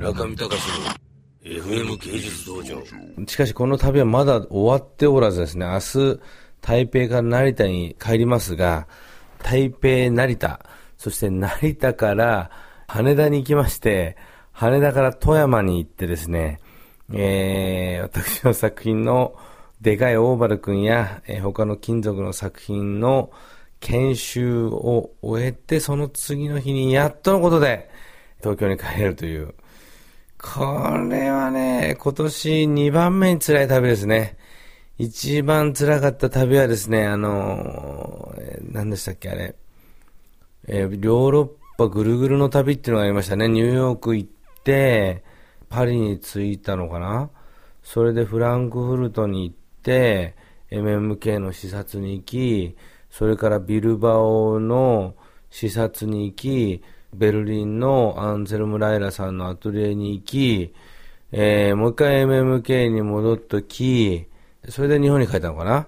村上隆の FM 芸術道場。しかしこの旅はまだ終わっておらずですね、明日、台北から成田に帰りますが、台北、成田、そして成田から羽田に行きまして、羽田から富山に行ってですね、えー、私の作品のでかいオーバル君や、えー、他の金属の作品の研修を終えて、その次の日にやっとのことで東京に帰れるという。これはね、今年2番目に辛い旅ですね。一番辛かった旅はですね、あの、何でしたっけ、あれ。え、ヨーロッパぐるぐるの旅っていうのがありましたね。ニューヨーク行って、パリに着いたのかなそれでフランクフルトに行って、MMK の視察に行き、それからビルバオの視察に行き、ベルリンのアンゼルム・ライラさんのアトリエに行き、えー、もう一回 MMK に戻っとき、それで日本に帰ったのかな？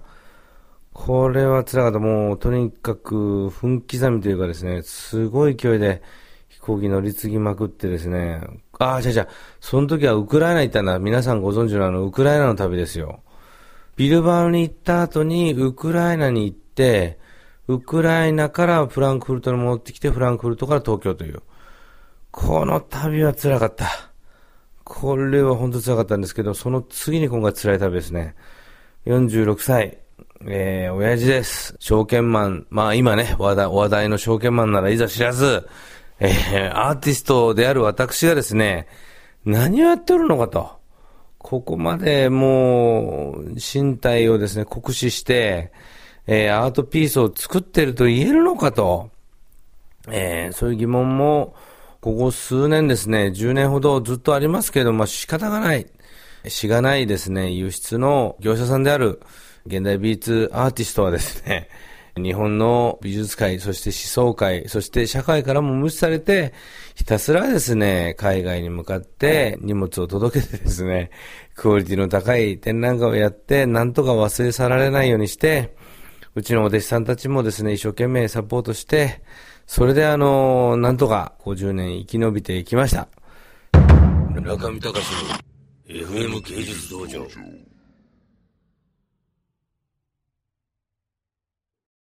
これは辛かった。もう、とにかく、分刻みというかですね、すごい勢いで飛行機乗り継ぎまくってですね、ああ、じゃじゃその時はウクライナ行ったんだ。皆さんご存知のあの、ウクライナの旅ですよ。ビルバオに行った後に、ウクライナに行って、ウクライナからフランクフルトに戻ってきて、フランクフルトから東京という。この旅は辛かった。これは本当辛かったんですけど、その次に今回辛い旅ですね。46歳、えー、親父です。証券マン、まあ今ね、話題、話題の証券マンならいざ知らず、えー、アーティストである私がですね、何をやってるのかと。ここまでもう、身体をですね、酷使して、えー、アートピースを作ってると言えるのかと。えー、そういう疑問も、ここ数年ですね、10年ほどずっとありますけれども、仕方がない。しがないですね、輸出の業者さんである現代美術アーティストはですね、日本の美術界、そして思想界、そして社会からも無視されて、ひたすらですね、海外に向かって荷物を届けてですね、クオリティの高い展覧会をやって、なんとか忘れ去られないようにして、うちのお弟子さんたちもですね、一生懸命サポートして、それであの、なんとか50年生き延びていきました。中見隆の FM 芸術道場。